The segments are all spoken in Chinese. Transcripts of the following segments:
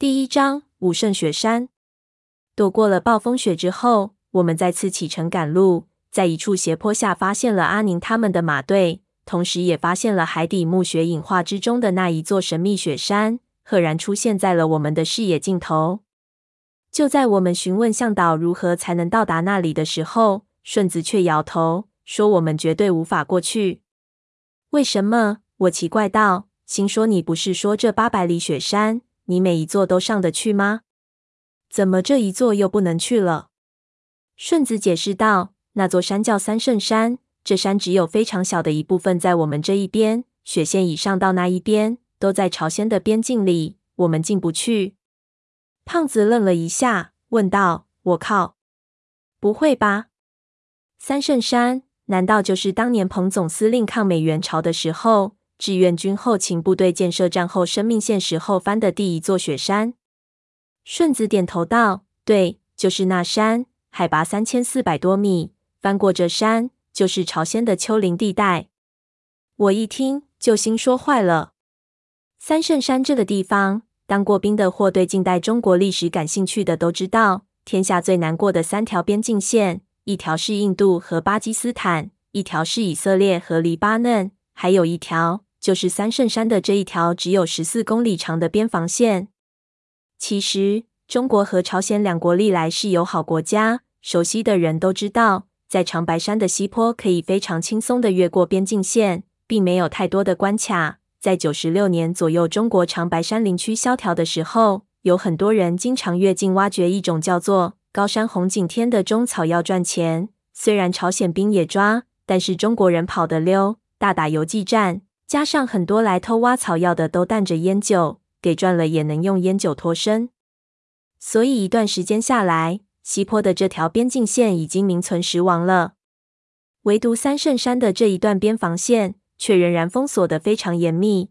第一章武圣雪山。躲过了暴风雪之后，我们再次启程赶路，在一处斜坡下发现了阿宁他们的马队，同时也发现了海底墓穴隐画之中的那一座神秘雪山，赫然出现在了我们的视野尽头。就在我们询问向导如何才能到达那里的时候，顺子却摇头说：“我们绝对无法过去。”为什么？我奇怪道。心说：“你不是说这八百里雪山，你每一座都上得去吗？怎么这一座又不能去了？”顺子解释道：“那座山叫三圣山，这山只有非常小的一部分在我们这一边，雪线以上到那一边都在朝鲜的边境里，我们进不去。”胖子愣了一下，问道：“我靠，不会吧？三圣山难道就是当年彭总司令抗美援朝的时候？”志愿军后勤部队建设战后生命线时候翻的第一座雪山。顺子点头道：“对，就是那山，海拔三千四百多米。翻过这山，就是朝鲜的丘陵地带。”我一听就心说坏了。三圣山这个地方，当过兵的或对近代中国历史感兴趣的都知道，天下最难过的三条边境线，一条是印度和巴基斯坦，一条是以色列和黎巴嫩，还有一条。就是三圣山的这一条只有十四公里长的边防线。其实，中国和朝鲜两国历来是友好国家，熟悉的人都知道，在长白山的西坡可以非常轻松地越过边境线，并没有太多的关卡。在九十六年左右，中国长白山林区萧条的时候，有很多人经常越境挖掘一种叫做高山红景天的中草药赚钱。虽然朝鲜兵也抓，但是中国人跑得溜，大打游击战。加上很多来偷挖草药的都带着烟酒，给赚了也能用烟酒脱身。所以一段时间下来，西坡的这条边境线已经名存实亡了。唯独三圣山的这一段边防线却仍然封锁得非常严密。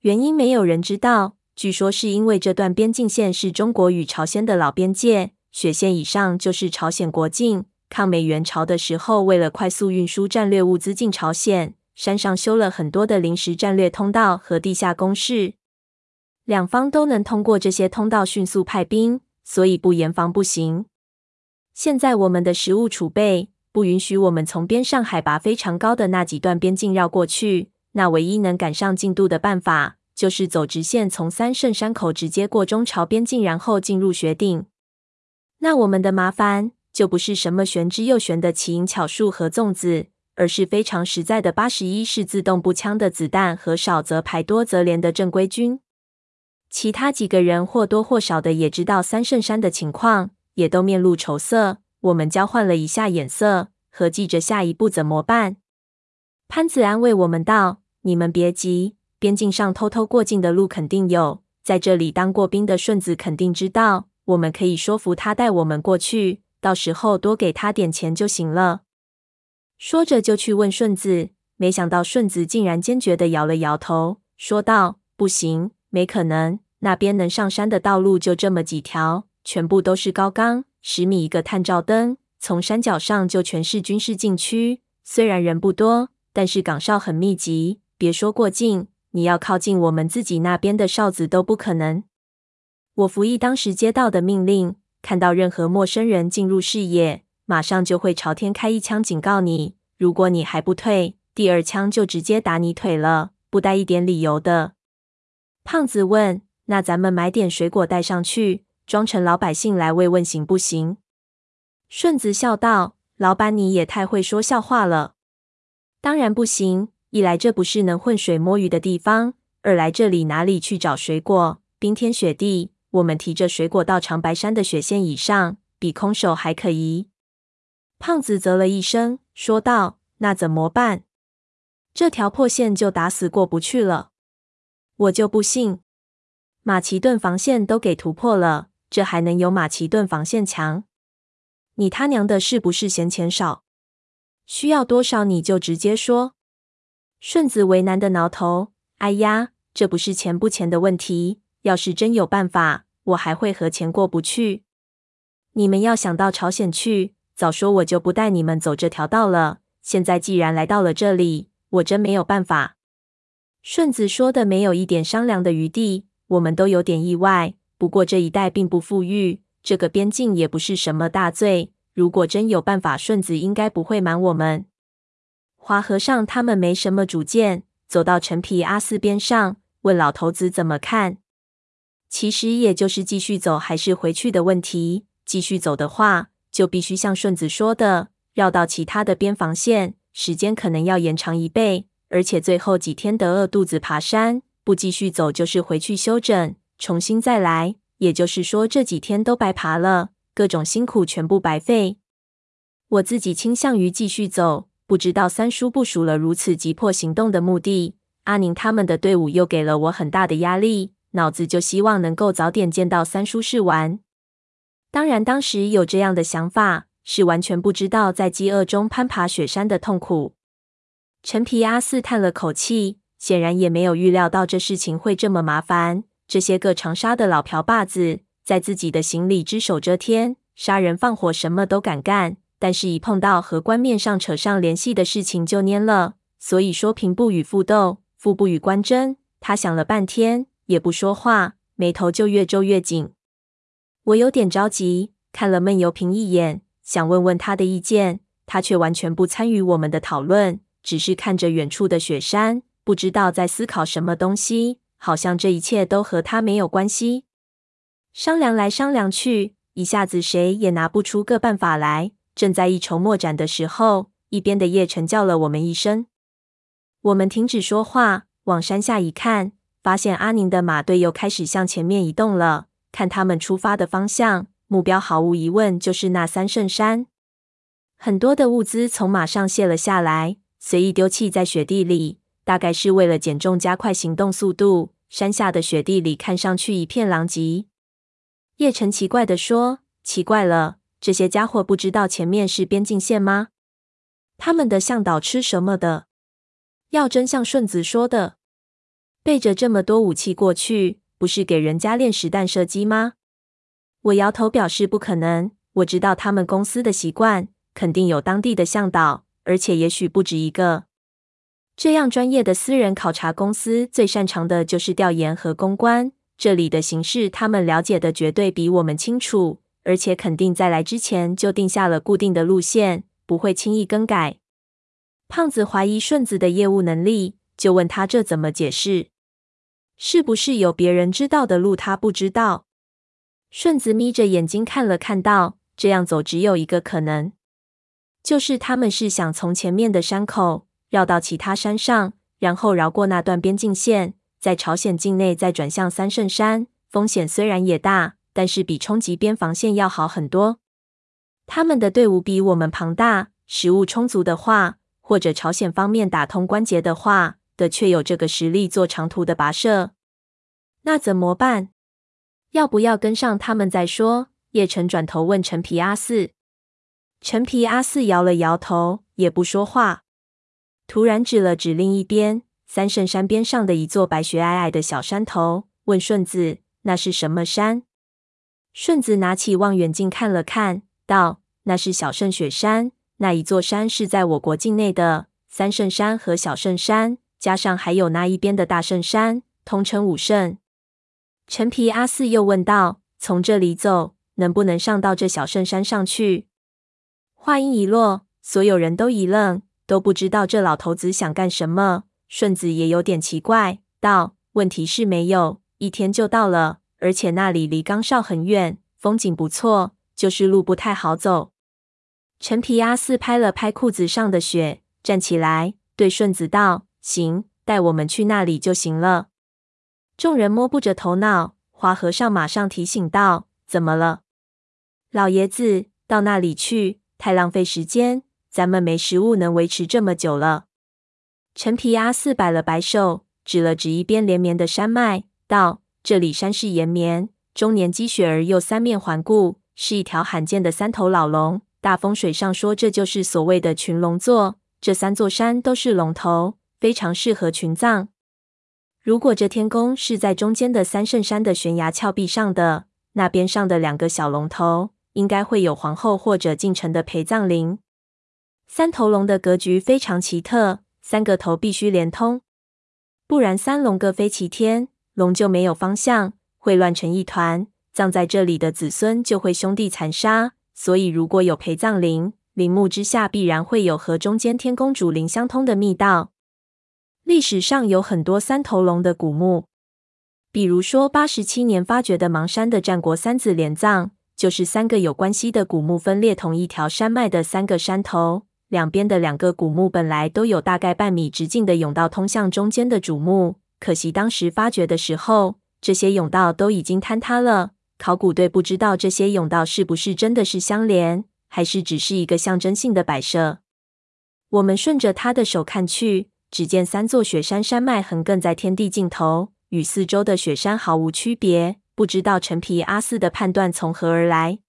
原因没有人知道，据说是因为这段边境线是中国与朝鲜的老边界，雪线以上就是朝鲜国境。抗美援朝的时候，为了快速运输战略物资进朝鲜。山上修了很多的临时战略通道和地下工事，两方都能通过这些通道迅速派兵，所以不严防不行。现在我们的食物储备不允许我们从边上海拔非常高的那几段边境绕过去，那唯一能赶上进度的办法，就是走直线从三圣山口直接过中朝边境，然后进入雪顶。那我们的麻烦就不是什么玄之又玄的奇淫巧术和粽子。而是非常实在的八十一式自动步枪的子弹和少则排多则连的正规军。其他几个人或多或少的也知道三圣山的情况，也都面露愁色。我们交换了一下眼色，合计着下一步怎么办。潘子安慰我们道：“你们别急，边境上偷偷过境的路肯定有，在这里当过兵的顺子肯定知道，我们可以说服他带我们过去，到时候多给他点钱就行了。”说着就去问顺子，没想到顺子竟然坚决地摇了摇头，说道：“不行，没可能。那边能上山的道路就这么几条，全部都是高岗，十米一个探照灯，从山脚上就全是军事禁区。虽然人不多，但是岗哨很密集。别说过境，你要靠近我们自己那边的哨子都不可能。”我服役当时接到的命令，看到任何陌生人进入视野，马上就会朝天开一枪警告你，如果你还不退，第二枪就直接打你腿了，不带一点理由的。胖子问：“那咱们买点水果带上去，装成老百姓来慰问行不行？”顺子笑道：“老板你也太会说笑话了，当然不行。一来这不是能混水摸鱼的地方，二来这里哪里去找水果？冰天雪地，我们提着水果到长白山的雪线以上，比空手还可疑。”胖子啧了一声，说道：“那怎么办？这条破线就打死过不去了。我就不信，马其顿防线都给突破了，这还能有马其顿防线强？你他娘的是不是嫌钱少？需要多少你就直接说。”顺子为难的挠头：“哎呀，这不是钱不钱的问题，要是真有办法，我还会和钱过不去。你们要想到朝鲜去。”早说我就不带你们走这条道了。现在既然来到了这里，我真没有办法。顺子说的没有一点商量的余地，我们都有点意外。不过这一带并不富裕，这个边境也不是什么大罪。如果真有办法，顺子应该不会瞒我们。华和尚他们没什么主见，走到陈皮阿四边上，问老头子怎么看。其实也就是继续走还是回去的问题。继续走的话，就必须像顺子说的，绕到其他的边防线，时间可能要延长一倍，而且最后几天得饿肚子爬山。不继续走，就是回去休整，重新再来。也就是说，这几天都白爬了，各种辛苦全部白费。我自己倾向于继续走，不知道三叔部署了如此急迫行动的目的。阿宁他们的队伍又给了我很大的压力，脑子就希望能够早点见到三叔试完。当然，当时有这样的想法，是完全不知道在饥饿中攀爬雪山的痛苦。陈皮阿四叹了口气。显然也没有预料到这事情会这么麻烦。这些个长沙的老瓢把子，在自己的行里只手遮天，杀人放火什么都敢干，但是一碰到和官面上扯上联系的事情就蔫了。所以说，平不与富斗，富不与官争。他想了半天，也不说话，眉头就越皱越紧。我有点着急，看了闷油瓶一眼，想问问他的意见，他却完全不参与我们的讨论，只是看着远处的雪山。不知道在思考什么东西，好像这一切都和他没有关系。商量来商量去，一下子谁也拿不出个办法来。正在一筹莫展的时候，一边的叶晨叫了我们一声，我们停止说话，往山下一看，发现阿宁的马队又开始向前面移动了。看他们出发的方向，目标毫无疑问就是那三圣山。很多的物资从马上卸了下来，随意丢弃在雪地里。大概是为了减重，加快行动速度。山下的雪地里看上去一片狼藉。叶晨奇怪地说：“奇怪了，这些家伙不知道前面是边境线吗？他们的向导吃什么的？要真像顺子说的，背着这么多武器过去，不是给人家练实弹射击吗？”我摇头表示不可能。我知道他们公司的习惯，肯定有当地的向导，而且也许不止一个。这样专业的私人考察公司最擅长的就是调研和公关，这里的形势他们了解的绝对比我们清楚，而且肯定在来之前就定下了固定的路线，不会轻易更改。胖子怀疑顺子的业务能力，就问他这怎么解释？是不是有别人知道的路他不知道？顺子眯着眼睛看了看道，这样走只有一个可能，就是他们是想从前面的山口。绕到其他山上，然后绕过那段边境线，在朝鲜境内再转向三圣山。风险虽然也大，但是比冲击边防线要好很多。他们的队伍比我们庞大，食物充足的话，或者朝鲜方面打通关节的话，的确有这个实力做长途的跋涉。那怎么办？要不要跟上他们再说？叶晨转头问陈皮阿四。陈皮阿四摇了摇头，也不说话。突然指了指另一边，三圣山边上的一座白雪皑皑的小山头，问顺子：“那是什么山？”顺子拿起望远镜看了看，道：“那是小圣雪山。那一座山是在我国境内的。三圣山和小圣山，加上还有那一边的大圣山，通称五圣。”陈皮阿四又问道：“从这里走，能不能上到这小圣山上去？”话音一落，所有人都一愣。都不知道这老头子想干什么。顺子也有点奇怪，道：“问题是没有，一天就到了，而且那里离岗哨很远，风景不错，就是路不太好走。”陈皮阿四拍了拍裤子上的雪，站起来对顺子道：“行，带我们去那里就行了。”众人摸不着头脑，花和尚马上提醒道：“怎么了？老爷子，到那里去，太浪费时间。”咱们没食物能维持这么久了。陈皮阿四摆了摆手，指了指一边连绵的山脉，道：“这里山势延绵，终年积雪而又三面环顾，是一条罕见的三头老龙。大风水上说，这就是所谓的群龙座。这三座山都是龙头，非常适合群葬。如果这天宫是在中间的三圣山的悬崖峭壁上的，那边上的两个小龙头，应该会有皇后或者近臣的陪葬陵。”三头龙的格局非常奇特，三个头必须连通，不然三龙各飞齐天，龙就没有方向，会乱成一团。葬在这里的子孙就会兄弟残杀，所以如果有陪葬陵，陵墓之下必然会有和中间天宫主陵相通的密道。历史上有很多三头龙的古墓，比如说八十七年发掘的邙山的战国三子连葬，就是三个有关系的古墓分裂同一条山脉的三个山头，两边的两个古墓本来都有大概半米直径的甬道通向中间的主墓，可惜当时发掘的时候，这些甬道都已经坍塌了。考古队不知道这些甬道是不是真的是相连，还是只是一个象征性的摆设。我们顺着他的手看去，只见三座雪山山脉横亘在天地尽头，与四周的雪山毫无区别。不知道陈皮阿四的判断从何而来。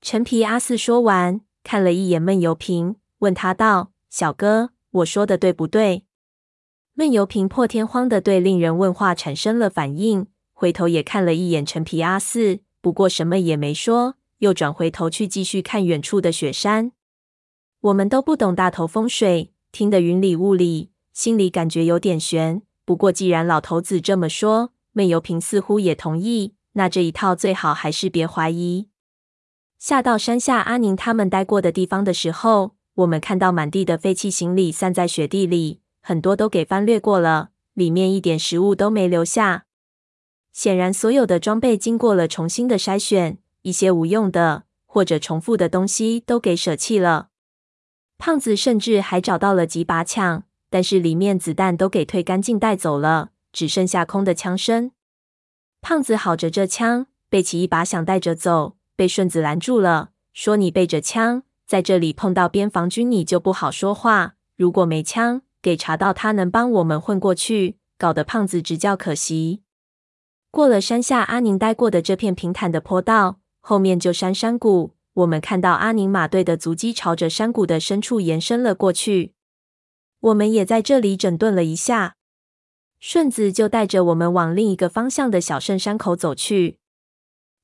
陈皮阿四说完，看了一眼闷油瓶，问他道：“小哥，我说的对不对？”闷油瓶破天荒的对令人问话产生了反应。回头也看了一眼陈皮阿四，不过什么也没说，又转回头去继续看远处的雪山。我们都不懂大头风水，听得云里雾里，心里感觉有点悬。不过既然老头子这么说，闷油瓶似乎也同意，那这一套最好还是别怀疑。下到山下阿宁他们待过的地方的时候，我们看到满地的废弃行李散在雪地里，很多都给翻掠过了，里面一点食物都没留下。显然，所有的装备经过了重新的筛选，一些无用的或者重复的东西都给舍弃了。胖子甚至还找到了几把枪，但是里面子弹都给退干净带走了，只剩下空的枪身。胖子好着这枪，背起一把想带着走，被顺子拦住了，说：“你背着枪在这里碰到边防军，你就不好说话。如果没枪，给查到他能帮我们混过去。”搞得胖子直叫可惜。过了山下阿宁待过的这片平坦的坡道，后面就山山谷。我们看到阿宁马队的足迹朝着山谷的深处延伸了过去。我们也在这里整顿了一下，顺子就带着我们往另一个方向的小圣山口走去。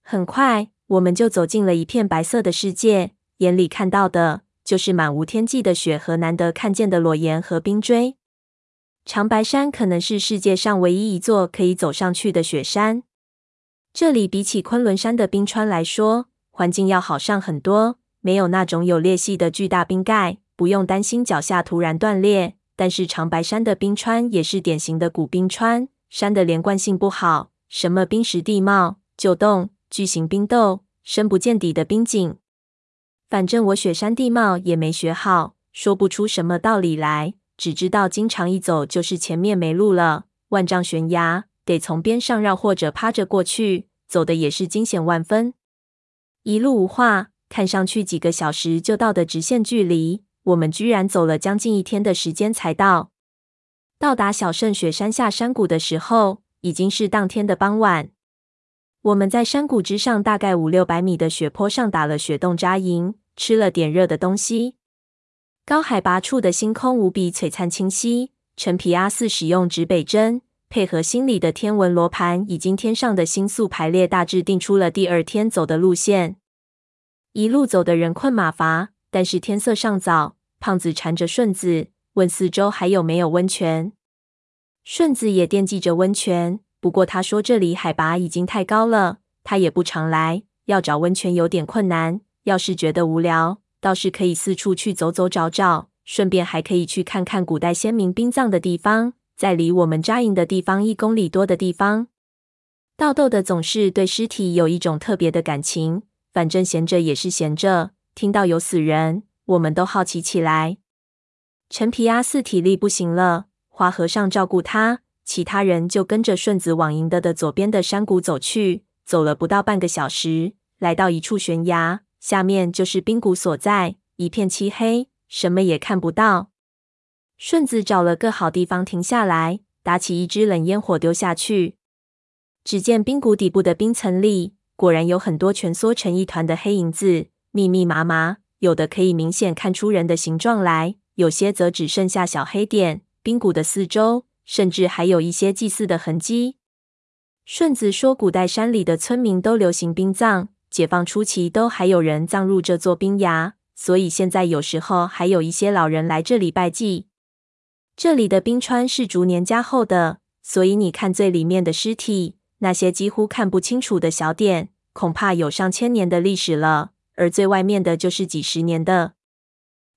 很快，我们就走进了一片白色的世界，眼里看到的就是满无天际的雪和难得看见的裸岩和冰锥。长白山可能是世界上唯一一座可以走上去的雪山。这里比起昆仑山的冰川来说，环境要好上很多，没有那种有裂隙的巨大冰盖，不用担心脚下突然断裂。但是长白山的冰川也是典型的古冰川，山的连贯性不好，什么冰蚀地貌、旧洞、巨型冰窦、深不见底的冰井。反正我雪山地貌也没学好，说不出什么道理来。只知道经常一走就是前面没路了，万丈悬崖，得从边上绕或者趴着过去，走的也是惊险万分。一路无话，看上去几个小时就到的直线距离，我们居然走了将近一天的时间才到。到达小圣雪山下山谷的时候，已经是当天的傍晚。我们在山谷之上大概五六百米的雪坡上打了雪洞扎营，吃了点热的东西。高海拔处的星空无比璀璨清晰。陈皮阿四使用指北针，配合心里的天文罗盘，已经天上的星宿排列，大致定出了第二天走的路线。一路走的人困马乏，但是天色尚早。胖子缠着顺子，问四周还有没有温泉。顺子也惦记着温泉，不过他说这里海拔已经太高了，他也不常来，要找温泉有点困难。要是觉得无聊，倒是可以四处去走走找找，顺便还可以去看看古代先民殡葬的地方，在离我们扎营的地方一公里多的地方。盗窦的总是对尸体有一种特别的感情，反正闲着也是闲着，听到有死人，我们都好奇起来。陈皮阿四体力不行了，花和尚照顾他，其他人就跟着顺子往营的的左边的山谷走去。走了不到半个小时，来到一处悬崖。下面就是冰谷所在，一片漆黑，什么也看不到。顺子找了个好地方停下来，打起一支冷烟火丢下去。只见冰谷底部的冰层里，果然有很多蜷缩成一团的黑影子，密密麻麻，有的可以明显看出人的形状来，有些则只剩下小黑点。冰谷的四周，甚至还有一些祭祀的痕迹。顺子说，古代山里的村民都流行冰葬。解放初期都还有人葬入这座冰崖，所以现在有时候还有一些老人来这里拜祭。这里的冰川是逐年加厚的，所以你看最里面的尸体，那些几乎看不清楚的小点，恐怕有上千年的历史了，而最外面的就是几十年的。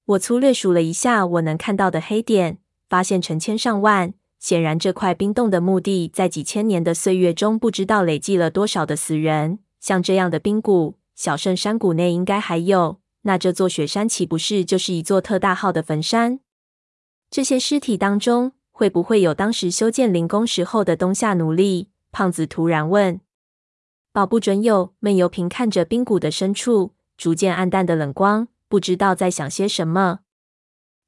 我粗略数了一下我能看到的黑点，发现成千上万。显然，这块冰冻的墓地在几千年的岁月中，不知道累积了多少的死人。像这样的冰谷，小圣山谷内应该还有。那这座雪山岂不是就是一座特大号的坟山？这些尸体当中，会不会有当时修建灵宫时候的冬夏奴隶？胖子突然问。保不准有。闷油瓶看着冰谷的深处，逐渐暗淡的冷光，不知道在想些什么。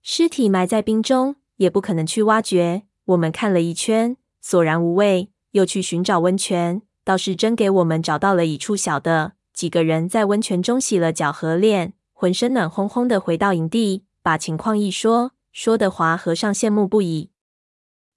尸体埋在冰中，也不可能去挖掘。我们看了一圈，索然无味，又去寻找温泉，倒是真给我们找到了一处小的。几个人在温泉中洗了脚和脸，浑身暖烘烘的，回到营地，把情况一说，说得华和尚羡慕不已。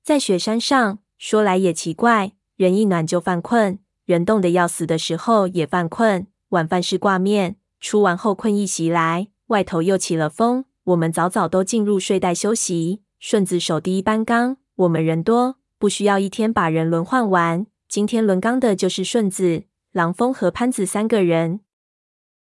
在雪山上，说来也奇怪，人一暖就犯困，人冻得要死的时候也犯困。晚饭是挂面，出完后困意袭来，外头又起了风，我们早早都进入睡袋休息。顺子守第一班岗。我们人多，不需要一天把人轮换完。今天轮岗的就是顺子、郎峰和潘子三个人。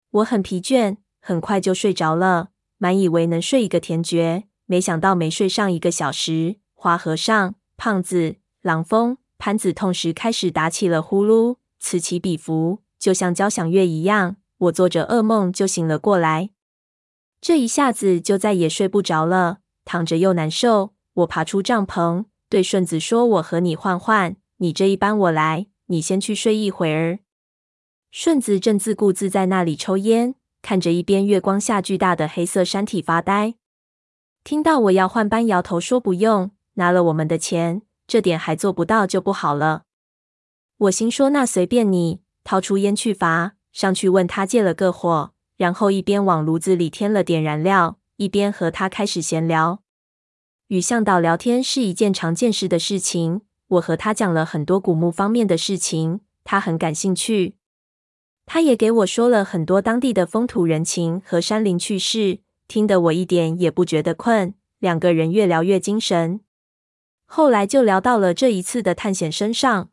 我很疲倦，很快就睡着了，满以为能睡一个甜觉，没想到没睡上一个小时，花和尚、胖子、郎峰、潘子同时开始打起了呼噜，此起彼伏，就像交响乐一样。我做着噩梦就醒了过来，这一下子就再也睡不着了，躺着又难受。我爬出帐篷，对顺子说：“我和你换换，你这一班我来，你先去睡一会儿。”顺子正自顾自在那里抽烟，看着一边月光下巨大的黑色山体发呆。听到我要换班，摇头说：“不用，拿了我们的钱，这点还做不到就不好了。”我心说：“那随便你。”掏出烟去伐，上去问他借了个火，然后一边往炉子里添了点燃料，一边和他开始闲聊。与向导聊天是一件常见事的事情。我和他讲了很多古墓方面的事情，他很感兴趣。他也给我说了很多当地的风土人情和山林趣事，听得我一点也不觉得困。两个人越聊越精神。后来就聊到了这一次的探险身上。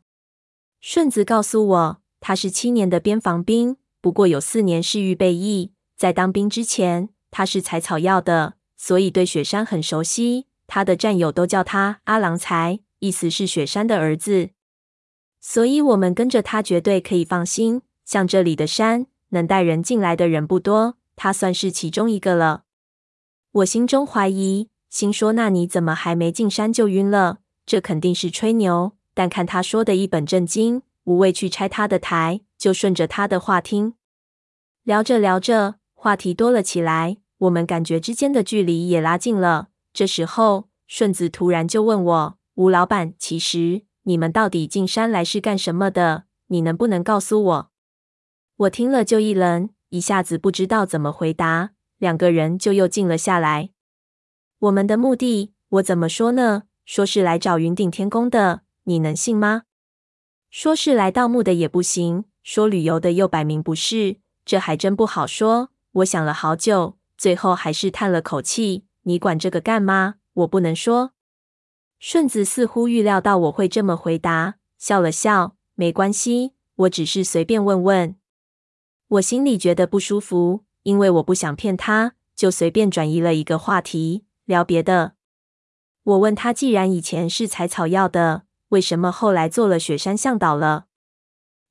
顺子告诉我，他是七年的边防兵，不过有四年是预备役。在当兵之前，他是采草药的，所以对雪山很熟悉。他的战友都叫他阿郎才，意思是雪山的儿子。所以，我们跟着他绝对可以放心。像这里的山，能带人进来的人不多，他算是其中一个了。我心中怀疑，心说：那你怎么还没进山就晕了？这肯定是吹牛。但看他说的一本正经，无谓去拆他的台，就顺着他的话听。聊着聊着，话题多了起来，我们感觉之间的距离也拉近了。这时候，顺子突然就问我：“吴老板，其实你们到底进山来是干什么的？你能不能告诉我？”我听了就一愣，一下子不知道怎么回答。两个人就又静了下来。我们的目的，我怎么说呢？说是来找云顶天宫的，你能信吗？说是来盗墓的也不行，说旅游的又摆明不是，这还真不好说。我想了好久，最后还是叹了口气。你管这个干吗？我不能说。顺子似乎预料到我会这么回答，笑了笑，没关系，我只是随便问问。我心里觉得不舒服，因为我不想骗他，就随便转移了一个话题，聊别的。我问他，既然以前是采草药的，为什么后来做了雪山向导了？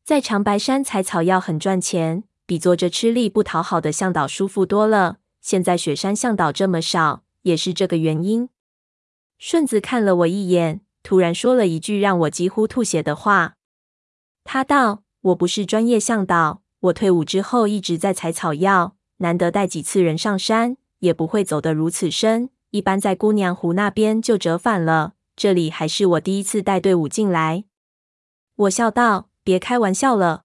在长白山采草药很赚钱，比做着吃力不讨好的向导舒服多了。现在雪山向导这么少。也是这个原因。顺子看了我一眼，突然说了一句让我几乎吐血的话。他道：“我不是专业向导，我退伍之后一直在采草药，难得带几次人上山，也不会走得如此深。一般在姑娘湖那边就折返了，这里还是我第一次带队伍进来。”我笑道：“别开玩笑了，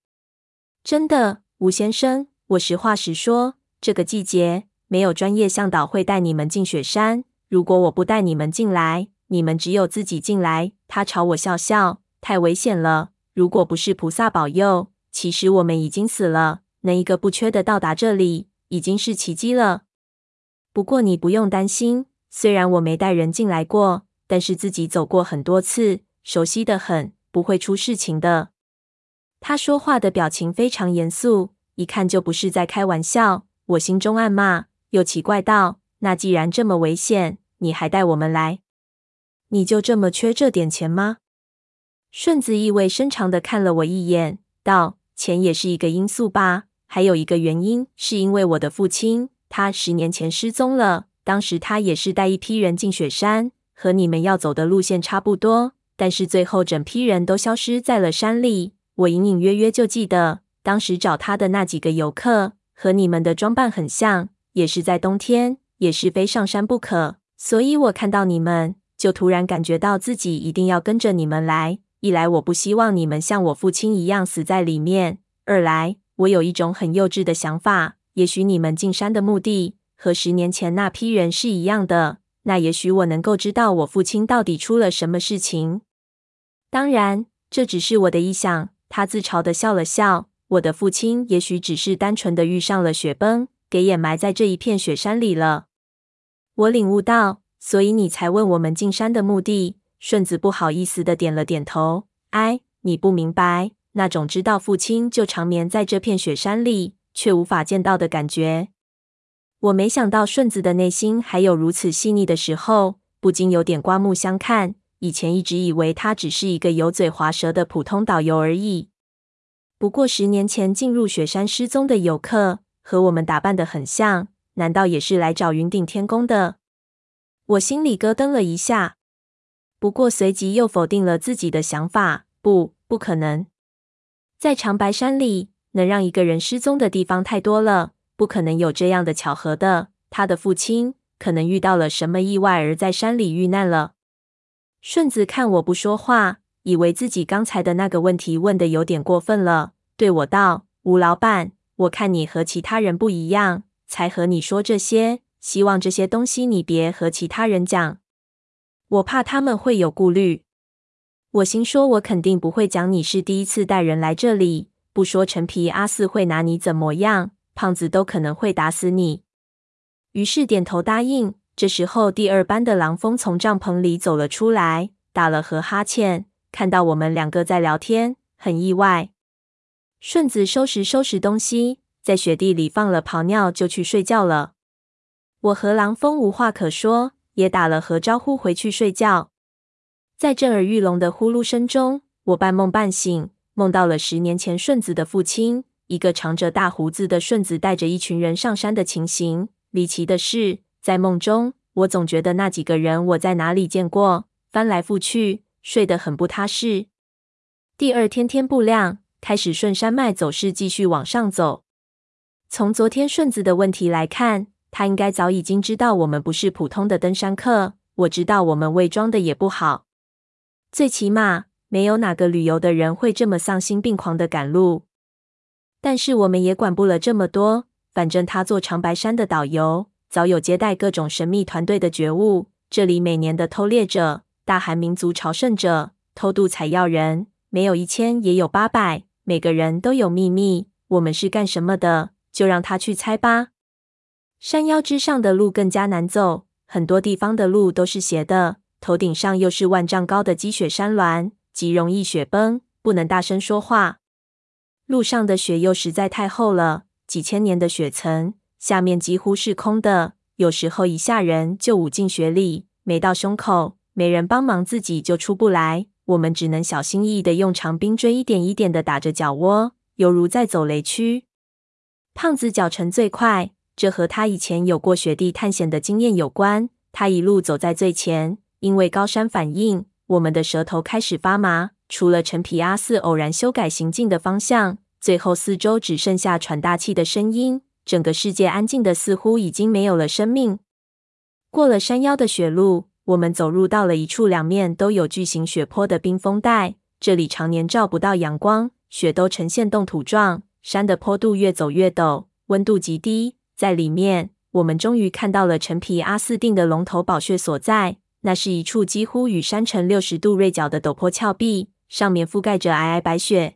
真的，吴先生，我实话实说，这个季节。”没有专业向导会带你们进雪山。如果我不带你们进来，你们只有自己进来。他朝我笑笑，太危险了。如果不是菩萨保佑，其实我们已经死了。能一个不缺的到达这里，已经是奇迹了。不过你不用担心，虽然我没带人进来过，但是自己走过很多次，熟悉得很，不会出事情的。他说话的表情非常严肃，一看就不是在开玩笑。我心中暗骂，又奇怪道：“那既然这么危险，你还带我们来？你就这么缺这点钱吗？”顺子意味深长地看了我一眼，道：“钱也是一个因素吧，还有一个原因，是因为我的父亲，他十年前失踪了。当时他也是带一批人进雪山，和你们要走的路线差不多，但是最后整批人都消失在了山里。”我隐隐约约就记得，当时找他的那几个游客和你们的装扮很像，也是在冬天，也是非上山不可。所以我看到你们，就突然感觉到自己一定要跟着你们来。一来我不希望你们像我父亲一样死在里面；二来我有一种很幼稚的想法，也许你们进山的目的和十年前那批人是一样的，那也许我能够知道我父亲到底出了什么事情。当然，这只是我的臆想。他自嘲地笑了笑。我的父亲也许只是单纯地遇上了雪崩，给掩埋在这一片雪山里了。我领悟到，所以你才问我们进山的目的。顺子不好意思地点了点头。哎，你不明白那种知道父亲就长眠在这片雪山里，却无法见到的感觉。我没想到顺子的内心还有如此细腻的时候，不禁有点刮目相看。以前一直以为他只是一个油嘴滑舌的普通导游而已。不过十年前进入雪山失踪的游客和我们打扮的很像，难道也是来找云顶天宫的？我心里咯噔了一下，不过随即又否定了自己的想法。不，不可能！在长白山里，能让一个人失踪的地方太多了，不可能有这样的巧合的。他的父亲可能遇到了什么意外，而在山里遇难了。顺子看我不说话，以为自己刚才的那个问题问得有点过分了，对我道：“吴老板，我看你和其他人不一样，才和你说这些。希望这些东西你别和其他人讲，我怕他们会有顾虑。”我心说，我肯定不会讲你是第一次带人来这里，不说陈皮阿四会拿你怎么样，胖子都可能会打死你。于是点头答应。这时候，第二班的狼峰从帐篷里走了出来，打了和哈欠，看到我们两个在聊天，很意外。顺子收拾收拾东西，在雪地里放了泡尿，就去睡觉了。我和狼峰无话可说，也打了和招呼，回去睡觉。在震耳欲聋的呼噜声中，我半梦半醒，梦到了十年前顺子的父亲，一个长着大胡子的顺子带着一群人上山的情形。离奇的是，在梦中，我总觉得那几个人我在哪里见过，翻来覆去，睡得很不踏实。第二天天不亮，开始顺山脉走势继续往上走。从昨天顺子的问题来看，他应该早已经知道我们不是普通的登山客。我知道我们伪装的也不好，最起码没有哪个旅游的人会这么丧心病狂的赶路。但是我们也管不了这么多，反正他做长白山的导游。早有接待各种神秘团队的觉悟。这里每年的偷猎者、大韩民族朝圣者、偷渡采药人，没有一千也有八百，每个人都有秘密。我们是干什么的？就让他去猜吧。山腰之上的路更加难走，很多地方的路都是斜的，头顶上又是万丈高的积雪山峦，极容易雪崩，不能大声说话。路上的雪又实在太厚了，几千年的雪层。下面几乎是空的，有时候一下人就捂进雪里，没到胸口，没人帮忙，自己就出不来。我们只能小心翼翼地用长冰锥一点一点地打着脚窝，犹如在走雷区。胖子脚程最快，这和他以前有过雪地探险的经验有关。他一路走在最前，因为高山反应，我们的舌头开始发麻。除了陈皮阿四偶然修改行进的方向，最后四周只剩下喘大气的声音。整个世界安静的似乎已经没有了生命。过了山腰的雪路，我们走入到了一处两面都有巨型雪坡的冰封带。这里常年照不到阳光，雪都呈现冻土状。山的坡度越走越陡，温度极低。在里面，我们终于看到了陈皮阿四定的龙头宝穴所在。那是一处几乎与山城六十度锐角的陡坡峭壁，上面覆盖着皑皑白雪。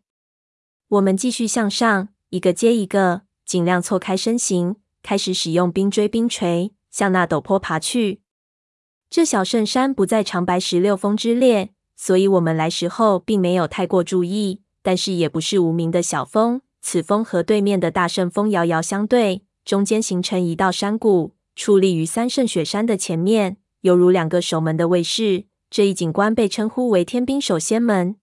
我们继续向上，一个接一个。尽量错开身形，开始使用冰锥、冰锤向那陡坡爬去。这小圣山不在长白石六峰之列，所以我们来时候并没有太过注意。但是也不是无名的小峰。此峰和对面的大圣峰遥遥相对，中间形成一道山谷，矗立于三圣雪山的前面，犹如两个守门的卫士。这一景观被称呼为天兵守仙门。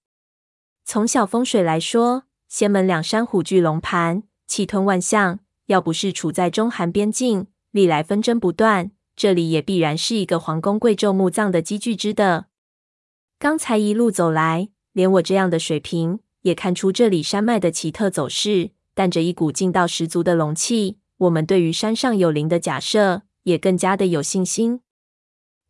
从小风水来说，仙门两山虎踞龙盘，气吞万象。要不是处在中韩边境，历来纷争不断，这里也必然是一个皇宫贵胄墓葬的积聚之地。刚才一路走来，连我这样的水平也看出这里山脉的奇特走势，带着一股劲道十足的龙气。我们对于山上有灵的假设也更加的有信心。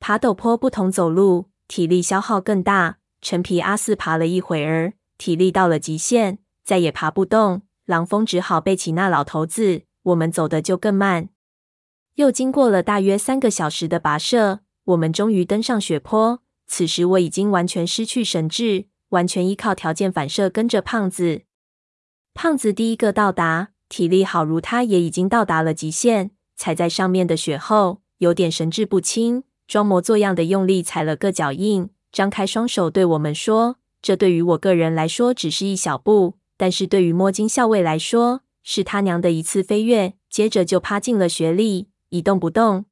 爬陡坡不同走路，体力消耗更大。陈皮阿四爬了一会儿，体力到了极限，再也爬不动。狼峰只好背起那老头子，我们走得就更慢。又经过了大约三个小时的跋涉，我们终于登上雪坡。此时我已经完全失去神智，完全依靠条件反射跟着胖子。胖子第一个到达，体力好如他也已经到达了极限，踩在上面的雪后有点神志不清，装模作样的用力踩了个脚印，张开双手对我们说：“这对于我个人来说只是一小步。”但是对于摸金校尉来说，是他娘的一次飞跃，接着就趴进了雪里，一动不动。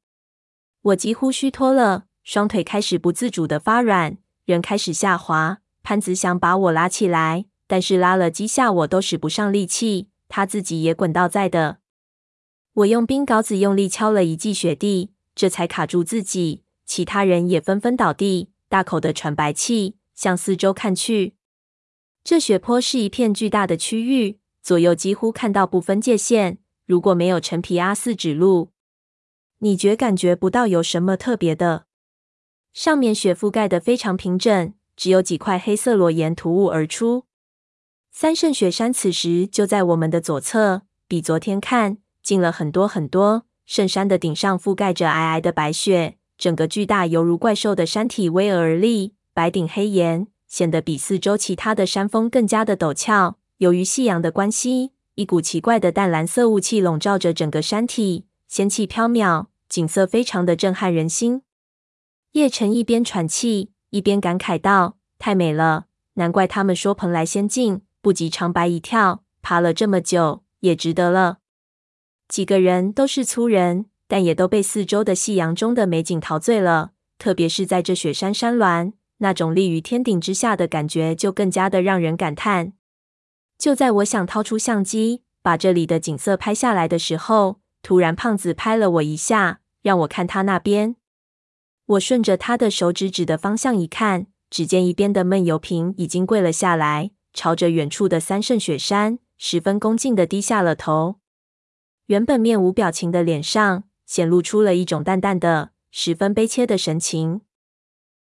我几乎虚脱了，双腿开始不自主的发软，人开始下滑。潘子想把我拉起来，但是拉了几下我都使不上力气，他自己也滚到在的。我用冰镐子用力敲了一记雪地，这才卡住自己。其他人也纷纷倒地，大口的喘白气，向四周看去。这雪坡是一片巨大的区域，左右几乎看到不分界线。如果没有陈皮阿四指路，你绝感觉不到有什么特别的。上面雪覆盖的非常平整，只有几块黑色裸岩突兀而出。三圣雪山此时就在我们的左侧，比昨天看近了很多很多。圣山的顶上覆盖着皑皑的白雪，整个巨大犹如怪兽的山体巍峨而立，白顶黑岩。显得比四周其他的山峰更加的陡峭。由于夕阳的关系，一股奇怪的淡蓝色雾气笼罩着整个山体，仙气飘渺，景色非常的震撼人心。叶晨一边喘气，一边感慨道：“太美了，难怪他们说蓬莱仙境不及长白一跳，爬了这么久也值得了。”几个人都是粗人，但也都被四周的夕阳中的美景陶醉了，特别是在这雪山山峦。那种立于天顶之下的感觉，就更加的让人感叹。就在我想掏出相机，把这里的景色拍下来的时候，突然胖子拍了我一下，让我看他那边。我顺着他的手指指的方向一看，只见一边的闷油瓶已经跪了下来，朝着远处的三圣雪山，十分恭敬的低下了头。原本面无表情的脸上，显露出了一种淡淡的、十分悲切的神情。